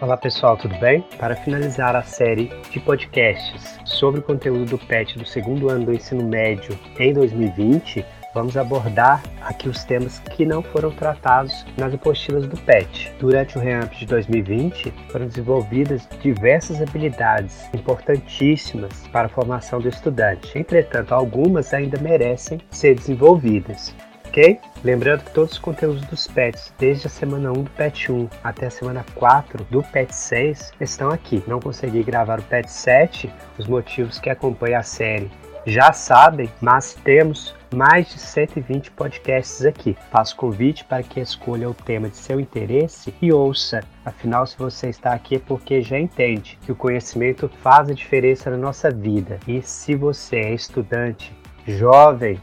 Olá pessoal, tudo bem? Para finalizar a série de podcasts sobre o conteúdo do PET do segundo ano do ensino médio em 2020, vamos abordar aqui os temas que não foram tratados nas apostilas do PET. Durante o REAMP de 2020, foram desenvolvidas diversas habilidades importantíssimas para a formação do estudante. Entretanto, algumas ainda merecem ser desenvolvidas ok? Lembrando que todos os conteúdos dos PETs, desde a semana 1 do PET 1 até a semana 4 do PET 6, estão aqui. Não consegui gravar o PET 7, os motivos que acompanham a série já sabem, mas temos mais de 120 podcasts aqui. Faço convite para que escolha o tema de seu interesse e ouça. Afinal, se você está aqui é porque já entende que o conhecimento faz a diferença na nossa vida. E se você é estudante, jovem,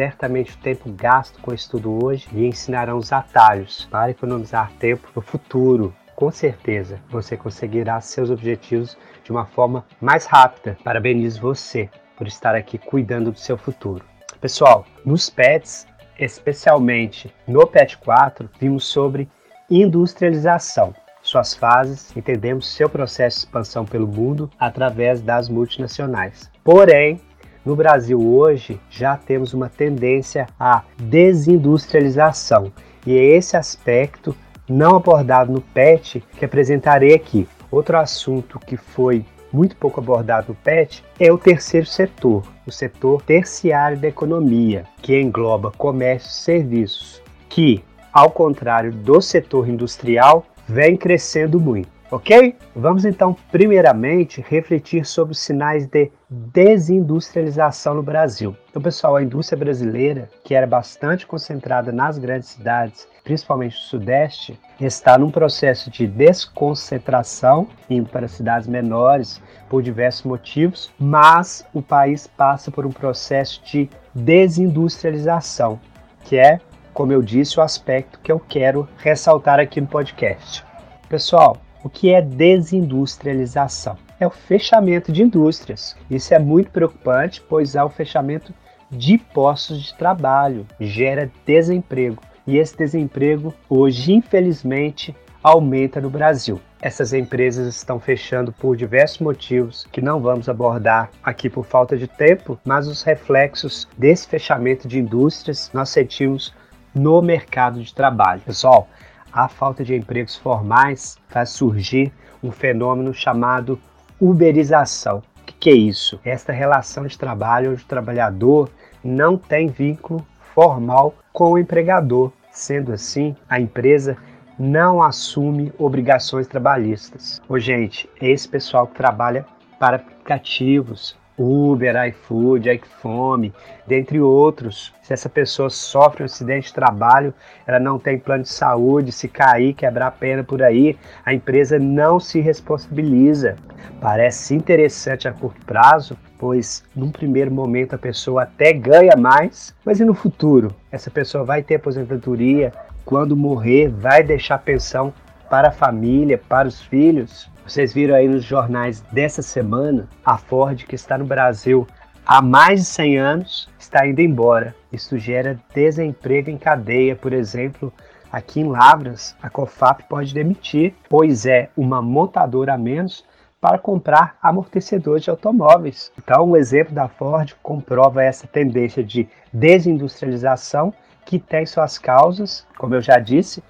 Certamente o tempo gasto com o estudo hoje lhe ensinarão os atalhos para economizar tempo no futuro. Com certeza você conseguirá seus objetivos de uma forma mais rápida. Parabenizo você por estar aqui cuidando do seu futuro. Pessoal, nos PETs, especialmente no PET 4, vimos sobre industrialização suas fases, entendemos seu processo de expansão pelo mundo através das multinacionais. Porém, no Brasil hoje já temos uma tendência à desindustrialização e é esse aspecto não abordado no PET que apresentarei aqui. Outro assunto que foi muito pouco abordado no PET é o terceiro setor, o setor terciário da economia, que engloba comércio e serviços, que, ao contrário do setor industrial, vem crescendo muito. Ok? Vamos então, primeiramente, refletir sobre os sinais de desindustrialização no Brasil. Então, pessoal, a indústria brasileira, que era bastante concentrada nas grandes cidades, principalmente no Sudeste, está num processo de desconcentração, indo para cidades menores por diversos motivos, mas o país passa por um processo de desindustrialização, que é, como eu disse, o aspecto que eu quero ressaltar aqui no podcast. Pessoal, o que é desindustrialização? É o fechamento de indústrias. Isso é muito preocupante, pois há o fechamento de postos de trabalho, gera desemprego. E esse desemprego, hoje, infelizmente, aumenta no Brasil. Essas empresas estão fechando por diversos motivos que não vamos abordar aqui por falta de tempo, mas os reflexos desse fechamento de indústrias nós sentimos no mercado de trabalho. Pessoal, a falta de empregos formais faz surgir um fenômeno chamado uberização. O que, que é isso? Esta relação de trabalho onde o trabalhador não tem vínculo formal com o empregador. Sendo assim, a empresa não assume obrigações trabalhistas. Ô, gente, esse pessoal que trabalha para aplicativos, Uber, iFood, iFome, dentre outros. Se essa pessoa sofre um acidente de trabalho, ela não tem plano de saúde, se cair, quebrar a perna por aí, a empresa não se responsabiliza. Parece interessante a curto prazo, pois num primeiro momento a pessoa até ganha mais, mas e no futuro? Essa pessoa vai ter aposentadoria, quando morrer, vai deixar pensão para a família, para os filhos? Vocês viram aí nos jornais dessa semana a Ford, que está no Brasil há mais de 100 anos, está indo embora. Isso gera desemprego em cadeia, por exemplo. Aqui em Lavras, a COFAP pode demitir, pois é uma montadora a menos para comprar amortecedores de automóveis. Então, o exemplo da Ford comprova essa tendência de desindustrialização que tem suas causas, como eu já disse,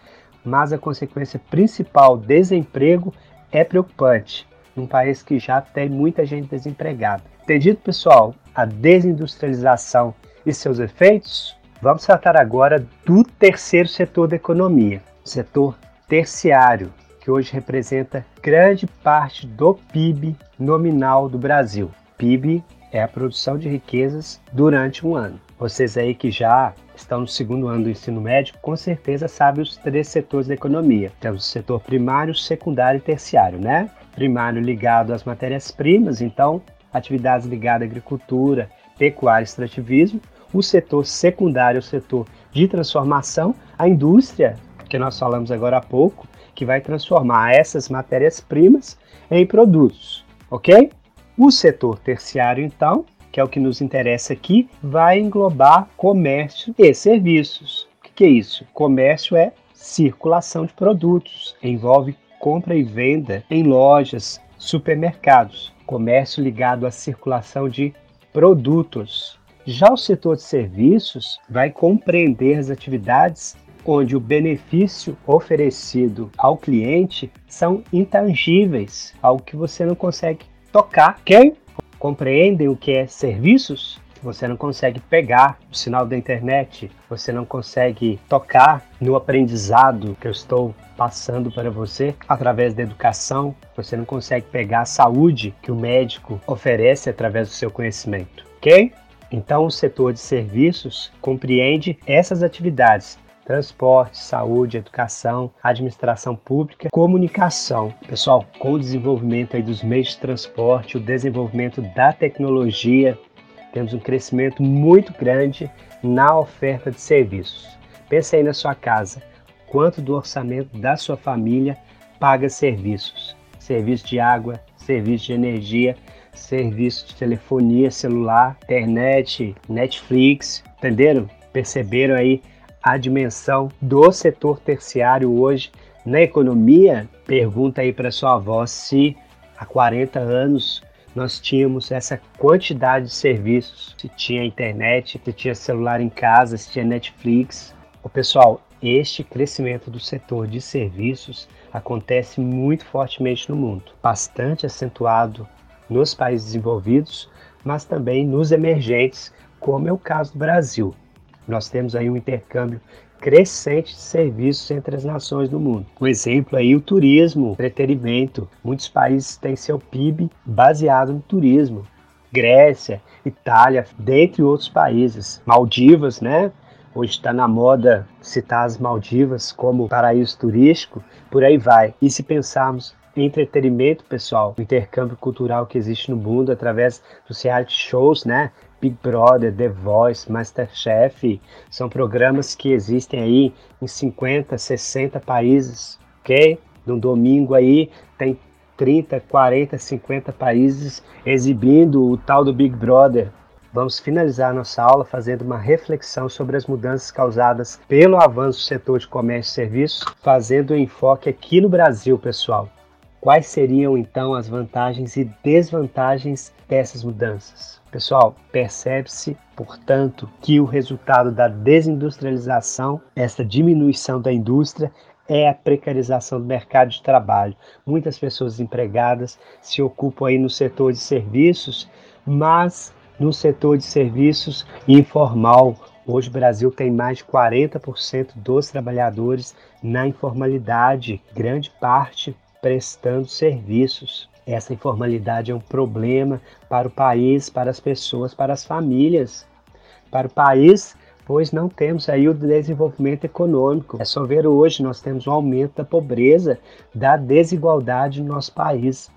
mas a consequência principal, desemprego, é preocupante num país que já tem muita gente desempregada. Entendido, pessoal? A desindustrialização e seus efeitos? Vamos tratar agora do terceiro setor da economia, o setor terciário, que hoje representa grande parte do PIB nominal do Brasil. PIB é a produção de riquezas durante um ano. Vocês aí que já estão no segundo ano do ensino médio, com certeza sabem os três setores da economia. Temos o setor primário, secundário e terciário, né? Primário ligado às matérias-primas, então atividades ligadas à agricultura, pecuária e extrativismo. O setor secundário, o setor de transformação, a indústria, que nós falamos agora há pouco, que vai transformar essas matérias-primas em produtos, ok? O setor terciário, então, que é o que nos interessa aqui, vai englobar comércio e serviços. O que é isso? Comércio é circulação de produtos, envolve compra e venda em lojas, supermercados, comércio ligado à circulação de produtos. Já o setor de serviços vai compreender as atividades onde o benefício oferecido ao cliente são intangíveis, algo que você não consegue tocar. Quem compreendem o que é serviços? Você não consegue pegar o sinal da internet, você não consegue tocar no aprendizado que eu estou passando para você através da educação, você não consegue pegar a saúde que o médico oferece através do seu conhecimento, ok? Então, o setor de serviços compreende essas atividades transporte, saúde, educação, administração pública, comunicação. Pessoal, com o desenvolvimento aí dos meios de transporte, o desenvolvimento da tecnologia, temos um crescimento muito grande na oferta de serviços. Pense aí na sua casa, quanto do orçamento da sua família paga serviços? Serviço de água, serviço de energia, serviço de telefonia celular, internet, Netflix, entenderam? Perceberam aí a dimensão do setor terciário hoje na economia? Pergunta aí para sua avó se há 40 anos nós tínhamos essa quantidade de serviços, se tinha internet, se tinha celular em casa, se tinha Netflix. O pessoal, este crescimento do setor de serviços acontece muito fortemente no mundo, bastante acentuado nos países desenvolvidos, mas também nos emergentes, como é o caso do Brasil. Nós temos aí um intercâmbio crescente de serviços entre as nações do mundo. Um exemplo aí o turismo, entretenimento. Muitos países têm seu PIB baseado no turismo. Grécia, Itália, dentre outros países. Maldivas, né? Hoje está na moda citar as Maldivas como paraíso turístico, por aí vai. E se pensarmos em entretenimento, pessoal, o intercâmbio cultural que existe no mundo através dos reality shows, né? Big Brother, The Voice, Masterchef, são programas que existem aí em 50, 60 países, ok? No domingo aí tem 30, 40, 50 países exibindo o tal do Big Brother. Vamos finalizar nossa aula fazendo uma reflexão sobre as mudanças causadas pelo avanço do setor de comércio e serviços, fazendo um enfoque aqui no Brasil, pessoal. Quais seriam então as vantagens e desvantagens dessas mudanças? Pessoal, percebe-se, portanto, que o resultado da desindustrialização, essa diminuição da indústria, é a precarização do mercado de trabalho. Muitas pessoas empregadas se ocupam aí no setor de serviços, mas no setor de serviços informal. Hoje o Brasil tem mais de 40% dos trabalhadores na informalidade, grande parte prestando serviços. Essa informalidade é um problema para o país, para as pessoas, para as famílias. Para o país, pois não temos aí o desenvolvimento econômico. É só ver hoje, nós temos um aumento da pobreza, da desigualdade no nosso país.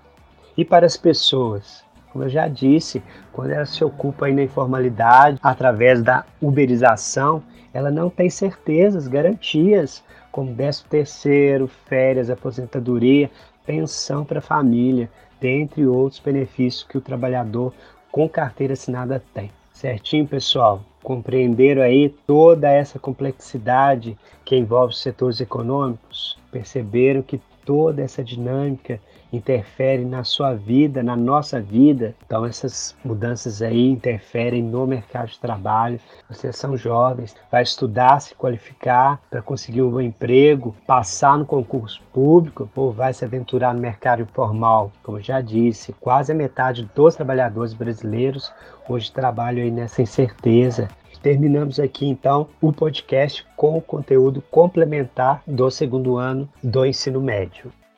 E para as pessoas, como eu já disse, quando ela se ocupa aí na informalidade, através da uberização, ela não tem certezas, garantias, como 13 terceiro, férias, aposentadoria, pensão para a família, dentre outros benefícios que o trabalhador com carteira assinada tem. Certinho, pessoal? Compreenderam aí toda essa complexidade que envolve os setores econômicos? Perceberam que toda essa dinâmica interfere na sua vida, na nossa vida. Então essas mudanças aí interferem no mercado de trabalho. Vocês são jovens, vai estudar, se qualificar para conseguir um emprego, passar no concurso público ou vai se aventurar no mercado informal. Como já disse, quase a metade dos trabalhadores brasileiros hoje trabalham aí nessa incerteza terminamos aqui então o podcast com o conteúdo complementar do segundo ano do ensino médio.